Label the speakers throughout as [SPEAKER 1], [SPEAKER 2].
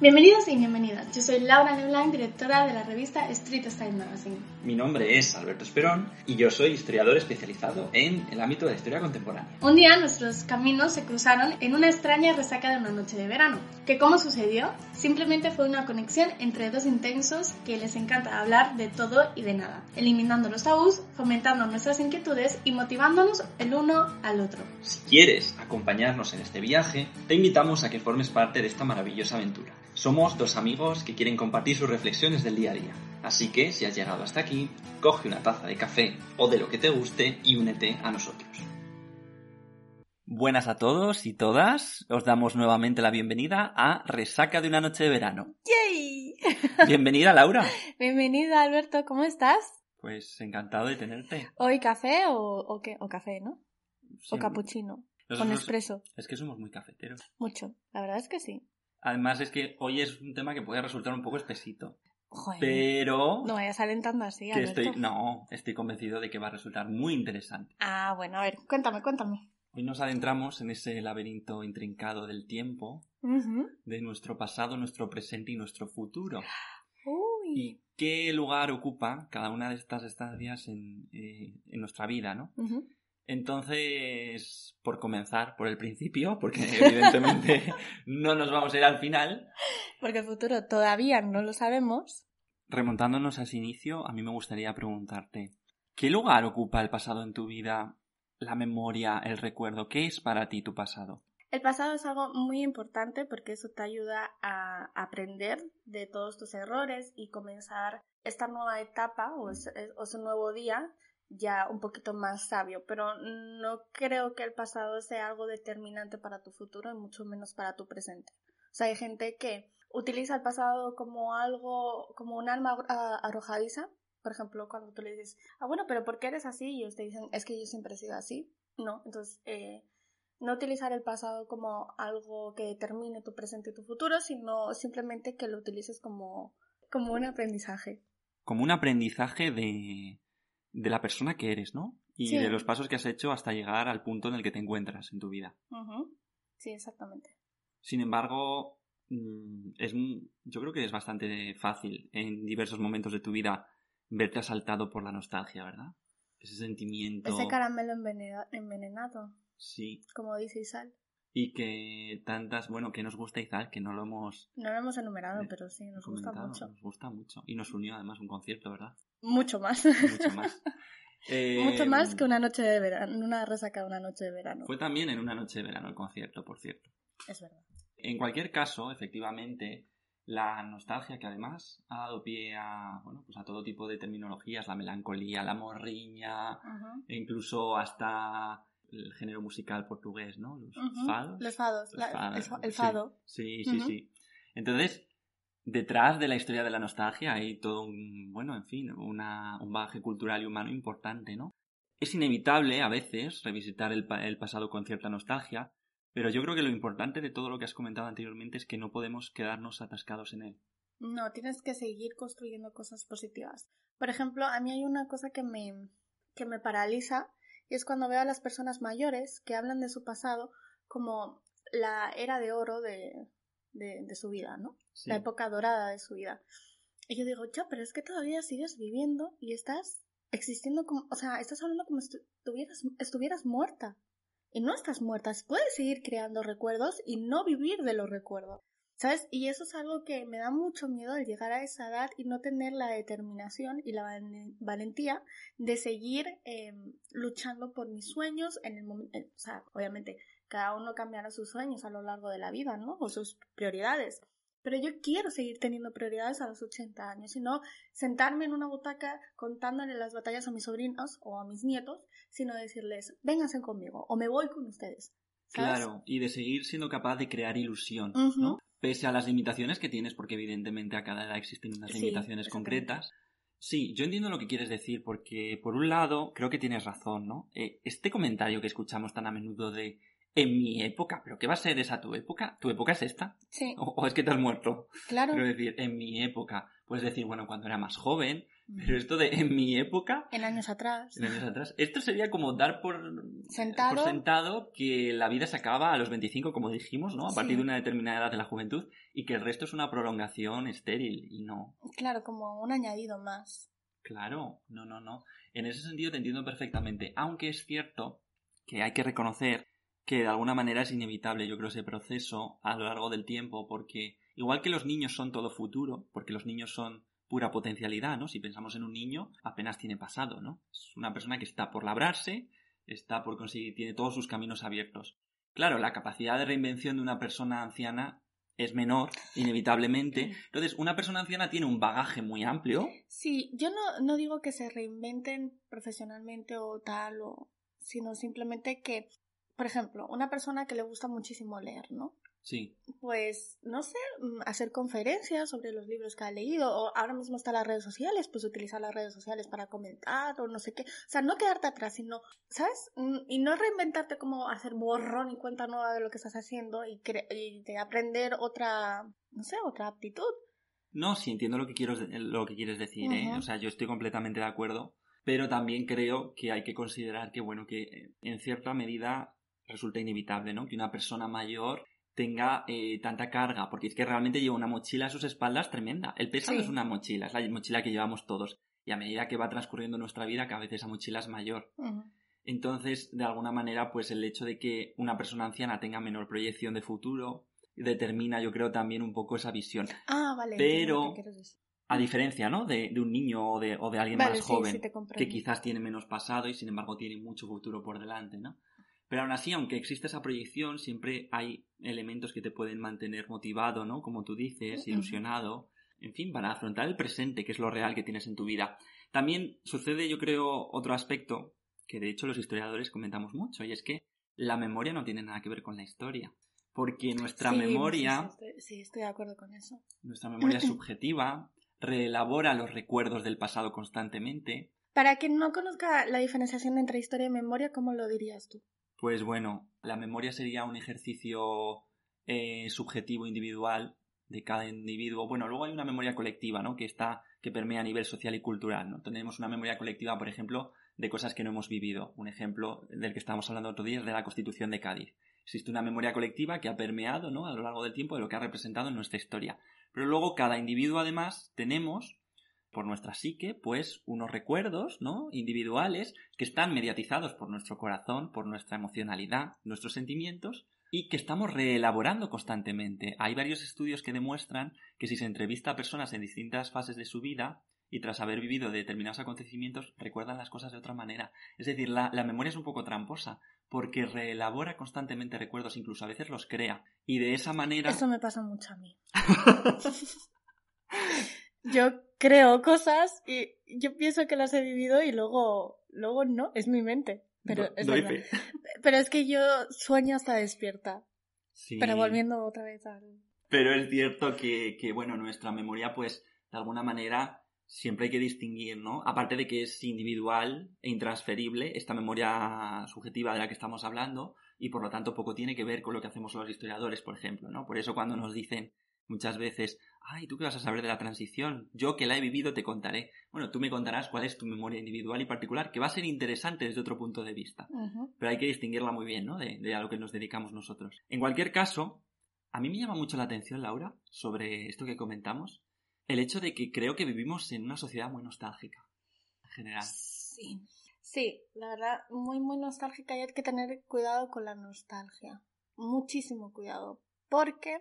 [SPEAKER 1] Bienvenidos y bienvenidas. Yo soy Laura Leblanc, directora de la revista Street Style Magazine.
[SPEAKER 2] Mi nombre es Alberto Esperón y yo soy historiador especializado en el ámbito de la historia contemporánea.
[SPEAKER 1] Un día nuestros caminos se cruzaron en una extraña resaca de una noche de verano. ¿Que cómo sucedió? Simplemente fue una conexión entre dos intensos que les encanta hablar de todo y de nada, eliminando los tabús, fomentando nuestras inquietudes y motivándonos el uno al otro.
[SPEAKER 2] Si quieres acompañarnos en este viaje, te invitamos a que formes parte de esta maravillosa aventura. Somos dos amigos que quieren compartir sus reflexiones del día a día. Así que, si has llegado hasta aquí, coge una taza de café o de lo que te guste y únete a nosotros. Buenas a todos y todas. Os damos nuevamente la bienvenida a Resaca de una noche de verano.
[SPEAKER 1] ¡Yay!
[SPEAKER 2] Bienvenida, Laura.
[SPEAKER 1] Bienvenida, Alberto. ¿Cómo estás?
[SPEAKER 2] Pues encantado de tenerte.
[SPEAKER 1] ¿Hoy café o, o qué? O café, ¿no?
[SPEAKER 2] Sí,
[SPEAKER 1] O capuchino.
[SPEAKER 2] nosotros-
[SPEAKER 1] Con espresso.
[SPEAKER 2] Es que somos muy cafeteros.
[SPEAKER 1] Mucho. La verdad es que sí.
[SPEAKER 2] Además es que hoy es un tema que puede resultar un poco espesito.
[SPEAKER 1] Joder.
[SPEAKER 2] Pero
[SPEAKER 1] No vayas alentando así,
[SPEAKER 2] que estoy, no, estoy convencido de que va a resultar muy interesante.
[SPEAKER 1] Ah, bueno, a ver, cuéntame, cuéntame.
[SPEAKER 2] Hoy nos adentramos en ese laberinto intrincado del tiempo, de nuestro pasado, nuestro presente y nuestro futuro.
[SPEAKER 1] Uy.
[SPEAKER 2] Y qué lugar ocupa cada una de estas estancias en, eh, en nuestra vida, ¿no? Entonces, por comenzar por el principio, porque evidentemente no nos vamos a ir al final,
[SPEAKER 1] Porque el futuro todavía no lo sabemos.
[SPEAKER 2] remontándonos a ese inicio, a mí me gustaría preguntarte, ¿qué lugar ocupa el pasado en tu vida, la memoria, el recuerdo? ¿Qué es para ti tu pasado?
[SPEAKER 1] El pasado es algo muy importante porque eso te ayuda a aprender de todos tus errores y comenzar esta nueva etapa o ese, o ese nuevo día ya un poquito más sabio. Pero no creo que el pasado sea algo determinante para tu futuro y mucho menos para tu presente. O sea, hay gente que utiliza el pasado como algo, como un alma ah, arrojadiza. Por ejemplo, cuando tú le dices, ah, bueno, pero ¿por qué eres así? Y ellos te dicen, es que yo siempre he sido así. No, entonces, eh, no utilizar el pasado como algo que determine tu presente y tu futuro, sino simplemente que lo utilices como, como un aprendizaje.
[SPEAKER 2] Como un aprendizaje de, de la persona que eres, ¿no? Y
[SPEAKER 1] Sí.
[SPEAKER 2] de los pasos que has hecho hasta llegar al punto en el que te encuentras en tu vida.
[SPEAKER 1] Sí, exactamente.
[SPEAKER 2] Sin embargo, mm, es, yo creo que es bastante fácil en diversos momentos de tu vida verte asaltado por la nostalgia, ¿verdad? Ese sentimiento.
[SPEAKER 1] Ese caramelo envenena- envenenado,
[SPEAKER 2] Sí.
[SPEAKER 1] como dice Isal.
[SPEAKER 2] Y que tantas, bueno, que nos gusta Izal, que no lo hemos
[SPEAKER 1] No lo hemos enumerado,
[SPEAKER 2] Eh,
[SPEAKER 1] pero sí, nos gusta mucho.
[SPEAKER 2] Nos gusta mucho. Y nos unió además un concierto, ¿verdad?
[SPEAKER 1] Mucho más.
[SPEAKER 2] Mucho más. Eh,
[SPEAKER 1] mucho más que una noche de verano, una resaca de una noche de verano.
[SPEAKER 2] Fue también en una noche de verano el concierto, por cierto.
[SPEAKER 1] Es verdad.
[SPEAKER 2] En cualquier caso, efectivamente, la nostalgia que además ha dado pie a, bueno, pues a todo tipo de terminologías, la melancolía, la morriña, e incluso hasta el género musical portugués, ¿no? Los fados.
[SPEAKER 1] Los fados,
[SPEAKER 2] Los
[SPEAKER 1] la-
[SPEAKER 2] fados,
[SPEAKER 1] el, fado.
[SPEAKER 2] Sí, sí, sí. Entonces, detrás de la historia de la nostalgia hay todo un, bueno, en fin, una, un bagaje cultural y humano importante, ¿no? Es inevitable a veces revisitar el, el pasado con cierta nostalgia, pero yo creo que lo importante de todo lo que has comentado anteriormente es que no podemos quedarnos atascados en él.
[SPEAKER 1] No, tienes que seguir construyendo cosas positivas. Por ejemplo, a mí hay una cosa que me, que me paraliza y es cuando veo a las personas mayores que hablan de su pasado como la era de oro de, de, de su vida, ¿no?
[SPEAKER 2] Sí.
[SPEAKER 1] La época dorada de su vida. Y yo digo, ya, pero es que todavía sigues viviendo y estás existiendo como, o sea, estás hablando como si estuvieras, estuvieras muerta. Y no estás muerta, puedes seguir creando recuerdos y no vivir de los recuerdos. ¿Sabes? Y eso es algo que me da mucho miedo al llegar a esa edad y no tener la determinación y la val- valentía de seguir eh, luchando por mis sueños en el momento. O sea, obviamente, cada uno cambiará sus sueños a lo largo de la vida, ¿no? O sus prioridades. Pero yo quiero seguir teniendo prioridades a los 80 años y no sentarme en una butaca contándole las batallas a mis sobrinos o a mis nietos, sino decirles, vénganse conmigo o me voy con ustedes. ¿sabes?
[SPEAKER 2] Claro, y de seguir siendo capaz de crear ilusión. ¿no? Pese a las limitaciones que tienes, porque evidentemente a cada edad existen unas limitaciones concretas. Sí, yo entiendo lo que quieres decir, porque por un lado creo que tienes razón, ¿no? Eh, este comentario que escuchamos tan a menudo de en mi época, ¿pero qué va a ser esa tu época? ¿Tu época es esta?
[SPEAKER 1] Sí,
[SPEAKER 2] ¿O, o es que te has muerto?
[SPEAKER 1] claro.
[SPEAKER 2] Quiero decir, en mi época. Puedes decir, bueno, cuando era más joven. Pero esto de en mi época,
[SPEAKER 1] En años atrás.
[SPEAKER 2] en años atrás, esto sería como dar por
[SPEAKER 1] Sentado.
[SPEAKER 2] por sentado que la vida se acaba a los 25, como dijimos, ¿no? A
[SPEAKER 1] Sí.
[SPEAKER 2] partir de una determinada edad de la juventud y que el resto es una prolongación estéril y no.
[SPEAKER 1] Claro, como un añadido más.
[SPEAKER 2] Claro, no, no, no. En ese sentido te entiendo perfectamente, aunque es cierto que hay que reconocer que de alguna manera es inevitable, yo creo, ese proceso a lo largo del tiempo, porque igual que los niños son todo futuro, porque los niños son pura potencialidad, ¿no? Si pensamos en un niño, apenas tiene pasado, ¿no? Es una persona que está por labrarse, está por conseguir, tiene todos sus caminos abiertos. Claro, la capacidad de reinvención de una persona anciana es menor, inevitablemente. Entonces, una persona anciana tiene un bagaje muy amplio,
[SPEAKER 1] Sí, yo no, no digo que se reinventen profesionalmente o tal, o, sino simplemente que, por ejemplo, una persona que le gusta muchísimo leer, ¿no?
[SPEAKER 2] Sí,
[SPEAKER 1] Pues, no sé, mm, hacer conferencias sobre los libros que ha leído, o ahora mismo están las redes sociales, pues utilizar las redes sociales para comentar, o no sé qué. O sea, no quedarte atrás, sino, ¿sabes? Mm, Y no reinventarte como hacer borrón y cuenta nueva de lo que estás haciendo y, cre- y de aprender otra, no sé, otra aptitud.
[SPEAKER 2] No, sí, entiendo lo que, quiero, lo que quieres decir, ¿eh? O sea, yo estoy completamente de acuerdo, pero también creo que hay que considerar que, bueno, que eh, en cierta medida resulta inevitable, ¿no? Que una persona mayor tenga eh, tanta carga, porque es que realmente lleva una mochila a sus espaldas tremenda. El peso
[SPEAKER 1] Sí.
[SPEAKER 2] es una mochila, es la mochila que llevamos todos. Y a medida que va transcurriendo nuestra vida, cada vez esa mochila es mayor. Entonces, de alguna manera, pues el hecho de que una persona anciana tenga menor proyección de futuro determina, yo creo, también un poco esa visión.
[SPEAKER 1] Ah, vale.
[SPEAKER 2] Pero-. A diferencia, ¿no? De, de un niño o de, o de alguien
[SPEAKER 1] Vale,
[SPEAKER 2] más
[SPEAKER 1] sí,
[SPEAKER 2] joven,
[SPEAKER 1] sí
[SPEAKER 2] que quizás tiene menos pasado y sin embargo tiene mucho futuro por delante, ¿no? Pero aún así, aunque existe esa proyección, siempre hay elementos que te pueden mantener motivado, ¿no? Como tú dices, ilusionado, en fin, para afrontar el presente, que es lo real que tienes en tu vida. También sucede, yo creo, otro aspecto que de hecho los historiadores comentamos mucho, y es que la memoria no tiene nada que ver con la historia. Porque nuestra
[SPEAKER 1] Sí,
[SPEAKER 2] memoria
[SPEAKER 1] sí, estoy, sí, estoy de acuerdo con eso.
[SPEAKER 2] nuestra memoria subjetiva, reelabora los recuerdos del pasado constantemente.
[SPEAKER 1] Para quien no conozca la diferenciación entre historia y memoria, ¿cómo lo dirías tú?
[SPEAKER 2] Pues bueno, la memoria sería un ejercicio eh, subjetivo individual de cada individuo. Bueno, luego hay una memoria colectiva, ¿no? Que está, que permea a nivel social y cultural, ¿no? Tenemos una memoria colectiva, por ejemplo, de cosas que no hemos vivido. Un ejemplo del que estábamos hablando otro día es de la Constitución de Cádiz. Existe una memoria colectiva que ha permeado, ¿no? A lo largo del tiempo de lo que ha representado en nuestra historia. Pero luego cada individuo, además, tenemos por nuestra psique, pues unos recuerdos, ¿no? individuales que están mediatizados por nuestro corazón, por nuestra emocionalidad, nuestros sentimientos y que estamos reelaborando constantemente. Hay varios estudios que demuestran que si se entrevista a personas en distintas fases de su vida y tras haber vivido determinados acontecimientos recuerdan las cosas de otra manera. Es decir, la, la memoria es un poco tramposa porque reelabora constantemente recuerdos, incluso a veces los crea. Y de esa manera...
[SPEAKER 1] Eso me pasa mucho a mí. yo creo cosas y yo pienso que las he vivido y luego, luego no, es mi mente. Pero,
[SPEAKER 2] Do-
[SPEAKER 1] es
[SPEAKER 2] doy fe.
[SPEAKER 1] pero es que yo sueño hasta despierta.
[SPEAKER 2] Sí.
[SPEAKER 1] Pero volviendo otra vez al...
[SPEAKER 2] Pero es cierto que, que, bueno, nuestra memoria, pues, de alguna manera, siempre hay que distinguir, ¿no? Aparte de que es individual e intransferible, esta memoria subjetiva de la que estamos hablando, y por lo tanto poco tiene que ver con lo que hacemos los historiadores, por ejemplo, ¿no? Por eso cuando nos dicen muchas veces, ay, ¿tú qué vas a saber de la transición? Yo que la he vivido te contaré. Bueno, tú me contarás cuál es tu memoria individual y particular, que va a ser interesante desde otro punto de vista pero hay que distinguirla muy bien, ¿no? De, de a lo que nos dedicamos nosotros. En cualquier caso, a mí me llama mucho la atención, Laura, sobre esto que comentamos, el hecho de que creo que vivimos en una sociedad muy nostálgica, en general.
[SPEAKER 1] Sí. Sí, la verdad, muy, muy nostálgica y hay que tener cuidado con la nostalgia. Muchísimo cuidado. Porque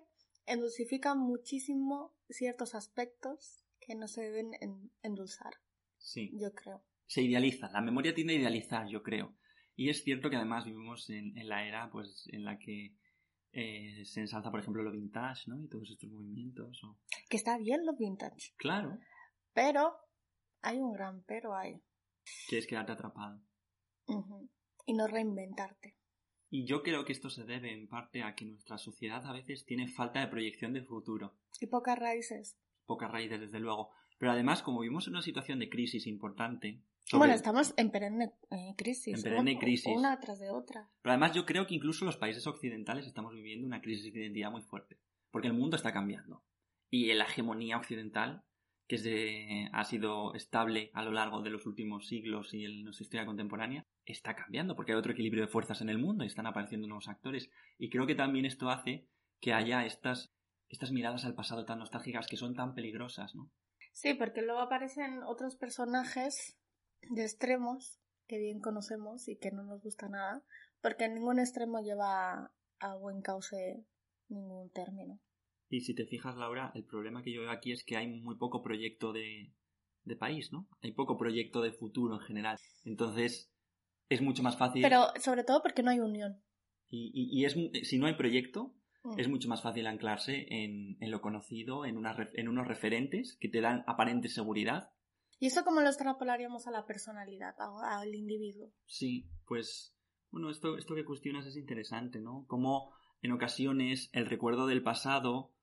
[SPEAKER 1] endulcifica muchísimo ciertos aspectos que no se deben en- endulzar,
[SPEAKER 2] Sí.
[SPEAKER 1] yo creo.
[SPEAKER 2] Se idealiza, la memoria tiende a idealizar, yo creo. Y es cierto que además vivimos en, en la era, pues, en la que eh, se ensalza, por ejemplo, lo vintage, ¿no? Y todos estos movimientos. o-
[SPEAKER 1] Que está bien lo vintage.
[SPEAKER 2] Claro,
[SPEAKER 1] Pero hay un gran pero ahí.
[SPEAKER 2] que es quedarte atrapado.
[SPEAKER 1] Y no reinventarte.
[SPEAKER 2] Y yo creo que esto se debe en parte a que nuestra sociedad a veces tiene falta de proyección de futuro.
[SPEAKER 1] Y pocas raíces.
[SPEAKER 2] Pocas raíces, desde luego. Pero además, como vivimos en una situación de crisis importante.
[SPEAKER 1] Bueno, estamos en perenne eh, crisis.
[SPEAKER 2] En perenne crisis.
[SPEAKER 1] Una tras de otra.
[SPEAKER 2] Pero además, yo creo que incluso los países occidentales estamos viviendo una crisis de identidad muy fuerte. Porque el mundo está cambiando. Y la hegemonía occidental, que ha sido estable a lo largo de los últimos siglos y en nuestra historia contemporánea, está cambiando. Porque hay otro equilibrio de fuerzas en el mundo y están apareciendo nuevos actores. Y creo que también esto hace que haya estas, estas miradas al pasado tan nostálgicas que son tan peligrosas, ¿no?
[SPEAKER 1] Sí, porque luego aparecen otros personajes de extremos que bien conocemos y que no nos gusta nada, porque ningún extremo lleva a buen cauce ningún término.
[SPEAKER 2] Y si te fijas, Laura, el problema que yo veo aquí es que hay muy poco proyecto de, de país, ¿no? Hay poco proyecto de futuro en general. Entonces, es mucho más fácil.
[SPEAKER 1] Pero sobre todo porque no hay unión.
[SPEAKER 2] Y, y, y es, si no hay proyecto, es mm. mucho más fácil anclarse en, lo conocido, en, en unos referentes que te dan aparente seguridad.
[SPEAKER 1] ¿Y eso cómo lo extrapolaríamos a la personalidad, al individuo?
[SPEAKER 2] Sí, pues, bueno, esto, esto que cuestionas es interesante, ¿no? Cómo en ocasiones el recuerdo del pasado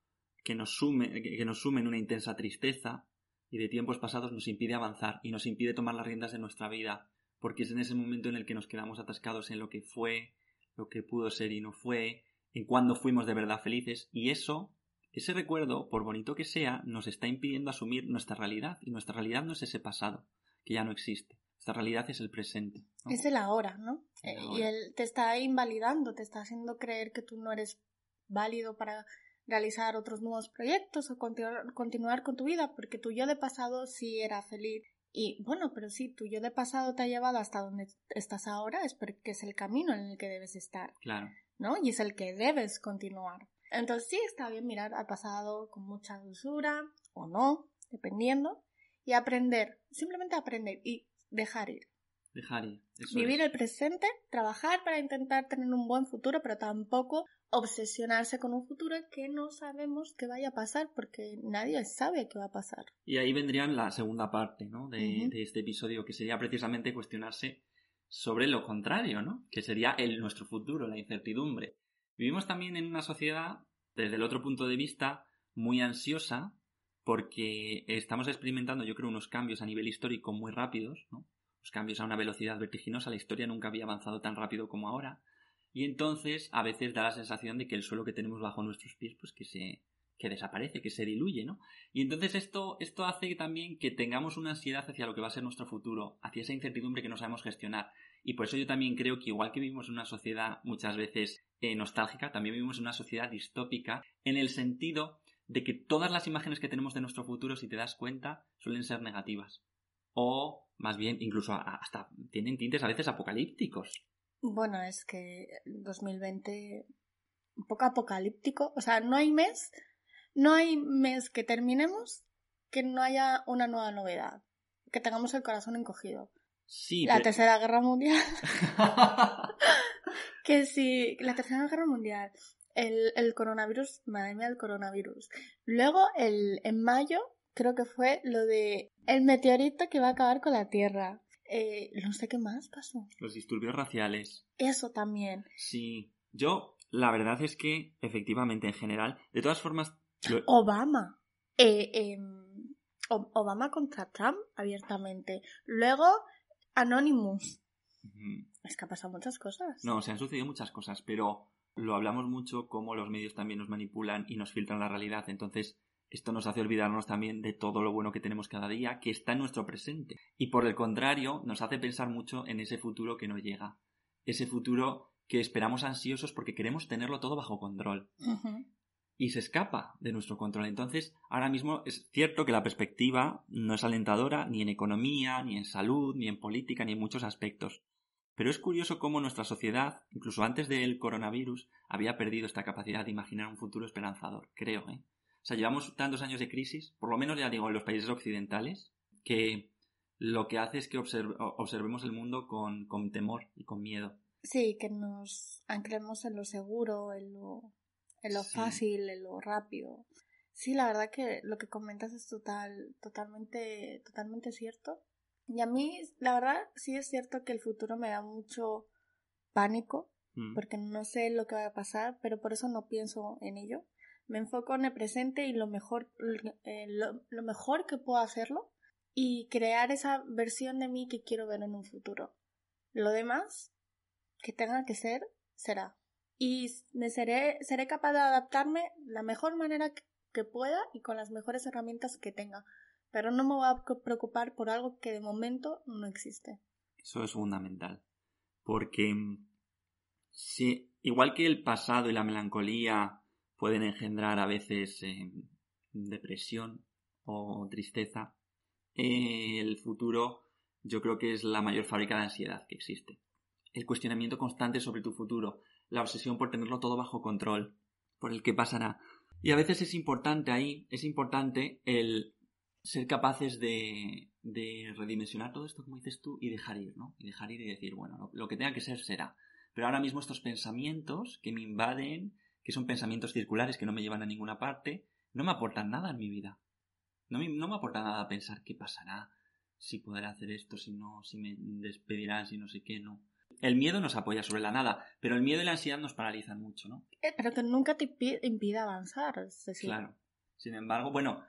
[SPEAKER 2] que nos sume, que nos sume en una intensa tristeza y de tiempos pasados nos impide avanzar y nos impide tomar las riendas de nuestra vida, porque es en ese momento en el que nos quedamos atascados en lo que fue, lo que pudo ser y no fue, en cuando fuimos de verdad felices y eso, ese recuerdo, por bonito que sea, nos está impidiendo asumir nuestra realidad y nuestra realidad no es ese pasado, que ya no existe. Nuestra realidad es el presente.
[SPEAKER 1] Es el ahora, ¿no? Eh, y él te está invalidando, te está haciendo creer que tú no eres válido para realizar otros nuevos proyectos o continuar, continuar con tu vida, porque tu yo de pasado sí era feliz. Y bueno, pero si tu yo de pasado te ha llevado hasta donde estás ahora, es porque es el camino en el que debes estar.
[SPEAKER 2] Claro.
[SPEAKER 1] ¿no? Y es el que debes continuar. Entonces sí está bien mirar al pasado con mucha dulzura o no, dependiendo, y aprender, simplemente aprender y dejar ir.
[SPEAKER 2] Dejar ir.
[SPEAKER 1] Vivir el presente, trabajar para intentar tener un buen futuro, pero tampoco obsesionarse con un futuro que no sabemos qué vaya a pasar porque nadie sabe qué va a pasar.
[SPEAKER 2] Y ahí vendría la segunda parte ¿no? de, de este episodio, que sería precisamente cuestionarse sobre lo contrario, ¿no? Que sería el nuestro futuro, la incertidumbre. Vivimos también en una sociedad, desde el otro punto de vista, muy ansiosa, porque estamos experimentando, yo creo, unos cambios a nivel histórico muy rápidos, ¿no? Los cambios a una velocidad vertiginosa, la historia nunca había avanzado tan rápido como ahora, y entonces a veces da la sensación de que el suelo que tenemos bajo nuestros pies, pues que se, que desaparece, que se diluye, ¿no? Y entonces esto, esto hace también que tengamos una ansiedad hacia lo que va a ser nuestro futuro, hacia esa incertidumbre que no sabemos gestionar. Y por eso yo también creo que igual que vivimos en una sociedad muchas veces eh, nostálgica, también vivimos en una sociedad distópica, en el sentido de que todas las imágenes que tenemos de nuestro futuro, si te das cuenta, suelen ser negativas. O, más bien, incluso hasta tienen tintes a veces apocalípticos.
[SPEAKER 1] Bueno, es que 2020 un poco apocalíptico. O sea, no hay mes no hay mes que terminemos que no haya una nueva novedad, que tengamos el corazón encogido.
[SPEAKER 2] Sí.
[SPEAKER 1] La Tercera Guerra Mundial. que sí, la Tercera Guerra Mundial. El, el coronavirus, madre mía, el coronavirus. Luego, el, en mayo, creo que fue lo de el meteorito que va a acabar con la Tierra. Eh, no sé qué más pasó.
[SPEAKER 2] Los disturbios raciales.
[SPEAKER 1] Eso también.
[SPEAKER 2] Sí. Yo, la verdad es que, efectivamente, en general, de todas formas,
[SPEAKER 1] Obama. Eh, em, Obama contra Trump abiertamente. Luego, Anonymous. Es que ha pasado muchas cosas.
[SPEAKER 2] No, se han sucedido muchas cosas, pero lo hablamos mucho como los medios también nos manipulan y nos filtran la realidad. Entonces, esto nos hace olvidarnos también de todo lo bueno que tenemos cada día, que está en nuestro presente. Y por el contrario, nos hace pensar mucho en ese futuro que no llega. Ese futuro que esperamos ansiosos porque queremos tenerlo todo bajo control y se escapa de nuestro control. Entonces, ahora mismo es cierto que la perspectiva no es alentadora ni en economía, ni en salud, ni en política, ni en muchos aspectos. Pero es curioso cómo nuestra sociedad, incluso antes del coronavirus, había perdido esta capacidad de imaginar un futuro esperanzador, creo, ¿eh? O sea, llevamos tantos años de crisis, por lo menos ya digo en los países occidentales, que lo que hace es que observemos el mundo con, con temor y con miedo.
[SPEAKER 1] Sí, que nos anclemos en lo seguro, en lo en lo fácil, en lo rápido. Sí, la verdad que lo que comentas es total, totalmente, totalmente cierto. Y a mí, la verdad, sí es cierto que el futuro me da mucho pánico.
[SPEAKER 2] Mm.
[SPEAKER 1] porque no sé lo que va a pasar, pero por eso no pienso en ello. Me enfoco en el presente y lo mejor, eh, lo, mejor que puedo hacerlo y crear esa versión de mí que quiero ver en un futuro. Lo demás que tenga que ser, será. Y me seré, seré capaz de adaptarme la mejor manera que- que pueda y con las mejores herramientas que tenga. Pero no me voy a preocupar por algo que de momento no existe.
[SPEAKER 2] Eso es fundamental. Porque mm, si, igual que el pasado y la melancolía pueden engendrar a veces eh, depresión o tristeza, el futuro yo creo que es la mayor fábrica de ansiedad que existe. El cuestionamiento constante sobre tu futuro, la obsesión por tenerlo todo bajo control, por el que pasará. Y a veces es importante ahí, es importante el ser capaces de, redimensionar todo esto, como dices tú, y dejar ir, ¿no? Y dejar ir y decir, bueno, lo que tenga que ser será. Pero ahora mismo estos pensamientos que me invaden, que son pensamientos circulares que no me llevan a ninguna parte, no me aportan nada en mi vida. No me, no me aporta nada pensar qué pasará, si podré hacer esto, si no, si me despedirán, si no sé qué, no. El miedo nos apoya sobre la nada, pero el miedo y la ansiedad nos paralizan mucho, ¿no?
[SPEAKER 1] Eh, Pero que nunca te impi- impida avanzar. Es decir,
[SPEAKER 2] Claro. Sin embargo, bueno,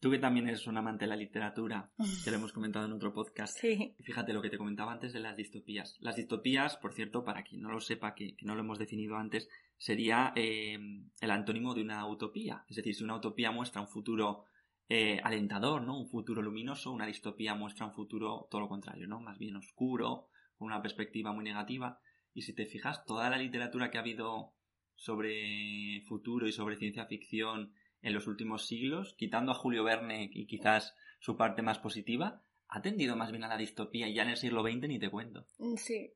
[SPEAKER 2] tú que también eres un amante de la literatura, que lo hemos comentado en otro podcast,
[SPEAKER 1] Sí.
[SPEAKER 2] Fíjate lo que te comentaba antes de las distopías. Las distopías, por cierto, para quien no lo sepa, que, que no lo hemos definido antes, sería eh, el antónimo de una utopía. Es decir, si una utopía muestra un futuro eh, alentador, ¿no? Un futuro luminoso, una distopía muestra un futuro todo lo contrario, ¿no? Más bien oscuro, con una perspectiva muy negativa. Y si te fijas, toda la literatura que ha habido sobre futuro y sobre ciencia ficción en los últimos siglos, quitando a Julio Verne y quizás su parte más positiva, ha tendido más bien a la distopía y ya en el siglo XX ni te cuento.
[SPEAKER 1] Mm, Sí,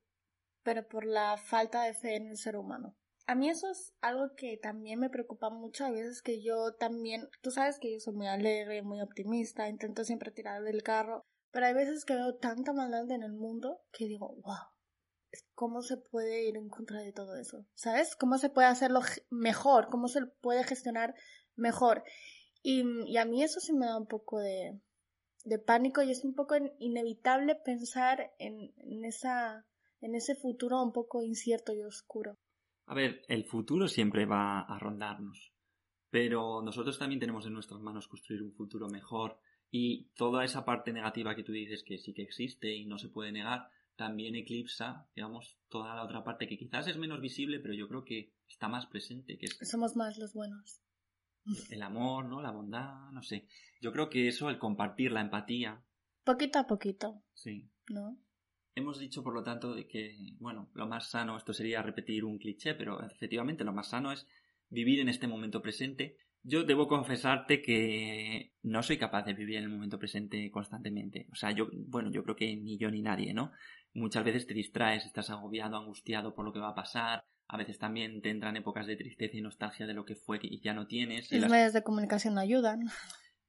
[SPEAKER 1] pero por la falta de fe en el ser humano. A mí eso es algo que también me preocupa mucho. A veces que yo también, tú sabes que yo soy muy alegre, muy optimista, intento siempre tirar del carro, pero hay veces que veo tanta maldad en el mundo que digo, wow, ¿cómo se puede ir en contra de todo eso? ¿Sabes? ¿Cómo se puede hacerlo mejor? ¿Cómo se puede gestionar mejor? Y, y a mí eso sí me da un poco de, de pánico y es un poco in- inevitable pensar en, en esa en ese futuro un poco incierto y oscuro.
[SPEAKER 2] A ver, el futuro siempre va a rondarnos, pero nosotros también tenemos en nuestras manos construir un futuro mejor y toda esa parte negativa que tú dices que sí que existe y no se puede negar, también eclipsa, digamos, toda la otra parte que quizás es menos visible, pero yo creo que está más presente, que es
[SPEAKER 1] Somos más los buenos.
[SPEAKER 2] El amor, ¿no? La bondad, no sé. Yo creo que eso, el compartir, la empatía,
[SPEAKER 1] Poquito a poquito,
[SPEAKER 2] sí.
[SPEAKER 1] ¿no?
[SPEAKER 2] Hemos dicho, por lo tanto, de que, bueno, lo más sano, esto sería repetir un cliché, pero efectivamente lo más sano es vivir en este momento presente. Yo debo confesarte que no soy capaz de vivir en el momento presente constantemente. O sea, yo, bueno, yo creo que ni yo ni nadie, ¿no? Muchas veces te distraes, estás agobiado, angustiado por lo que va a pasar. A veces también te entran épocas de tristeza y nostalgia de lo que fue y ya no tienes. y
[SPEAKER 1] Los
[SPEAKER 2] las-
[SPEAKER 1] medios de comunicación no ayudan.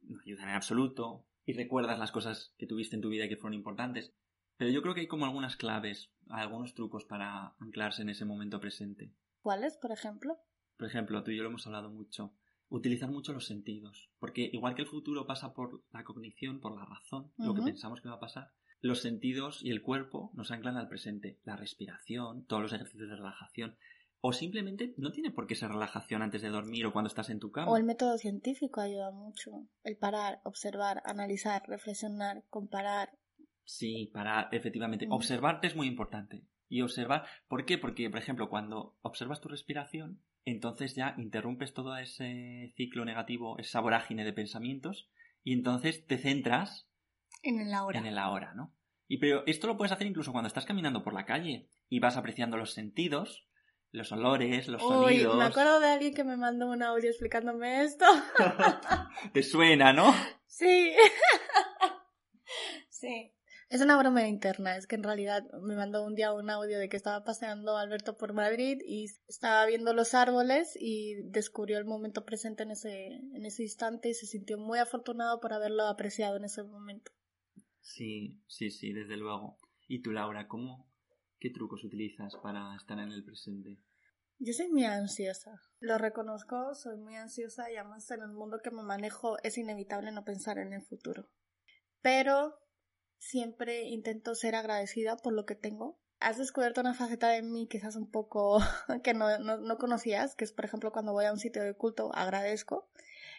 [SPEAKER 2] no ayudan en absoluto y recuerdas las cosas que tuviste en tu vida y que fueron importantes. Pero yo creo que hay como algunas claves, algunos trucos para anclarse en ese momento presente.
[SPEAKER 1] ¿Cuáles, por ejemplo?
[SPEAKER 2] Por ejemplo, tú y yo lo hemos hablado mucho. Utilizar mucho los sentidos. Porque igual que el futuro pasa por la cognición, por la razón, lo que pensamos que va a pasar, los sentidos y el cuerpo nos anclan al presente. La respiración, todos los ejercicios de relajación. O simplemente no tiene por qué ser relajación antes de dormir o cuando estás en tu cama.
[SPEAKER 1] O el método científico ayuda mucho. El parar, observar, analizar, reflexionar, comparar.
[SPEAKER 2] Sí, para efectivamente
[SPEAKER 1] Mm.
[SPEAKER 2] observarte es muy importante. Y observar, ¿por qué? Porque, por ejemplo, cuando observas tu respiración, entonces ya interrumpes todo ese ciclo negativo, esa vorágine de pensamientos, y entonces te centras
[SPEAKER 1] En el ahora.
[SPEAKER 2] en el ahora, ¿no? Y pero esto lo puedes hacer incluso cuando estás caminando por la calle y vas apreciando los sentidos, los olores, los
[SPEAKER 1] Uy,
[SPEAKER 2] sonidos.
[SPEAKER 1] me acuerdo de alguien que me mandó un audio explicándome esto.
[SPEAKER 2] te suena, ¿no?
[SPEAKER 1] Sí. sí. Es una broma interna, es que en realidad me mandó un día un audio de que estaba paseando Alberto por Madrid y estaba viendo los árboles y descubrió el momento presente en ese, en ese instante y se sintió muy afortunado por haberlo apreciado en ese momento.
[SPEAKER 2] Sí, sí, sí, desde luego. ¿Y tú, Laura, cómo, qué trucos utilizas para estar en el presente?
[SPEAKER 1] Yo soy muy ansiosa, lo reconozco, soy muy ansiosa y además en el mundo que me manejo es inevitable no pensar en el futuro. Pero siempre intento ser agradecida por lo que tengo has descubierto una faceta de mí quizás un poco que no, no, no, conocías, que es por ejemplo cuando voy a un sitio de culto agradezco.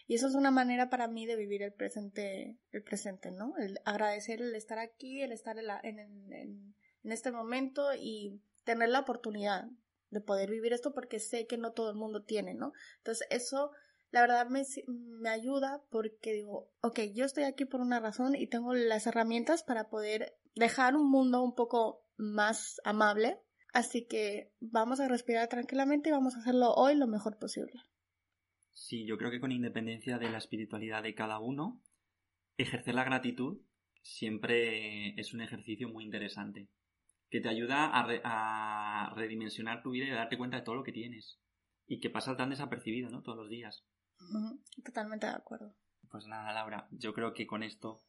[SPEAKER 1] Y eso es una manera para mí de vivir el presente, el presente, ¿no? El agradecer el estar aquí, el estar en, en, en, en este momento y tener la oportunidad de poder vivir esto porque sé que no todo el mundo tiene, ¿no? Entonces eso la verdad me, me, ayuda porque digo, ok, yo estoy aquí por una razón y tengo las herramientas para poder dejar un mundo un poco más amable. Así que vamos a respirar tranquilamente y vamos a hacerlo hoy lo mejor posible.
[SPEAKER 2] Sí, yo creo que con independencia de la espiritualidad de cada uno, ejercer la gratitud siempre es un ejercicio muy interesante que te ayuda a, a redimensionar tu vida y a darte cuenta de todo lo que tienes y que pasa tan desapercibido, ¿no? Todos los días.
[SPEAKER 1] Totalmente de acuerdo.
[SPEAKER 2] Pues nada, Laura, yo creo que con esto,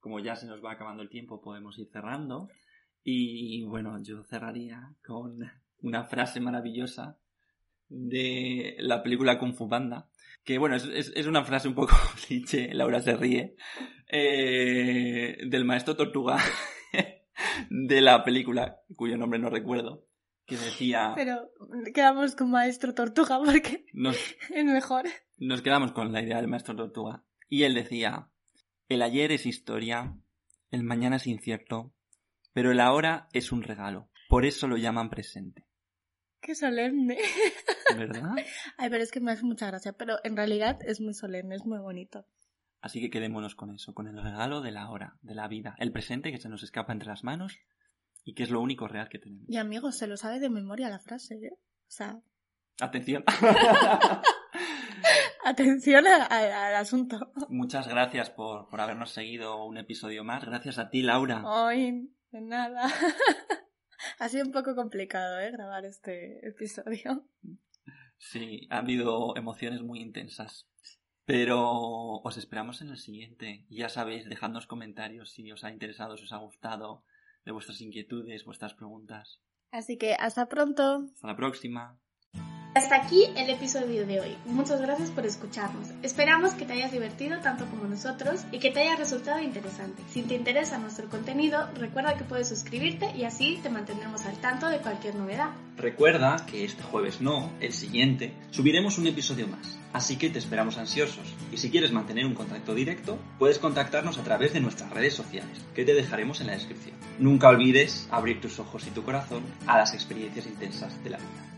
[SPEAKER 2] como ya se nos va acabando el tiempo, podemos ir cerrando. Y bueno, yo cerraría con una frase maravillosa de la película Kung Fu que bueno, es, es, una frase un poco cliché, Laura se ríe, eh, del maestro Tortuga de la película, cuyo nombre no recuerdo, que decía...
[SPEAKER 1] Pero quedamos con maestro Tortuga porque es mejor.
[SPEAKER 2] Nos quedamos con la idea del maestro Tortuga. Y él decía, el ayer es historia, el mañana es incierto, pero el ahora es un regalo. Por eso lo llaman presente.
[SPEAKER 1] Qué solemne.
[SPEAKER 2] ¿Verdad?
[SPEAKER 1] Ay, pero es que me hace mucha gracia. Pero en realidad es muy solemne, es muy bonito.
[SPEAKER 2] Así que quedémonos con eso, con el regalo de la hora, de la vida, el presente que se nos escapa entre las manos y que es lo único real que tenemos.
[SPEAKER 1] Y amigos, se lo sabe de memoria la frase, ¿eh? O sea.
[SPEAKER 2] Atención.
[SPEAKER 1] Atención al asunto.
[SPEAKER 2] Muchas gracias por, por, habernos seguido un episodio más. Gracias a ti, Laura.
[SPEAKER 1] Ay, de nada. ha sido un poco complicado, ¿eh? Grabar este episodio.
[SPEAKER 2] Sí, ha habido emociones muy intensas. Pero os esperamos en el siguiente. Ya sabéis, dejadnos comentarios si os ha interesado, si os ha gustado, de vuestras inquietudes, vuestras preguntas.
[SPEAKER 1] Así que hasta pronto.
[SPEAKER 2] Hasta la próxima.
[SPEAKER 1] Hasta aquí el episodio de hoy. Muchas gracias por escucharnos. Esperamos que te hayas divertido tanto como nosotros y que te haya resultado interesante. Si te interesa nuestro contenido, recuerda que puedes suscribirte y así te mantendremos al tanto de cualquier novedad.
[SPEAKER 2] Recuerda que este jueves no, el siguiente, subiremos un episodio más. Así que te esperamos ansiosos. Y si quieres mantener un contacto directo, puedes contactarnos a través de nuestras redes sociales, que te dejaremos en la descripción. Nunca olvides abrir tus ojos y tu corazón a las experiencias intensas de la vida.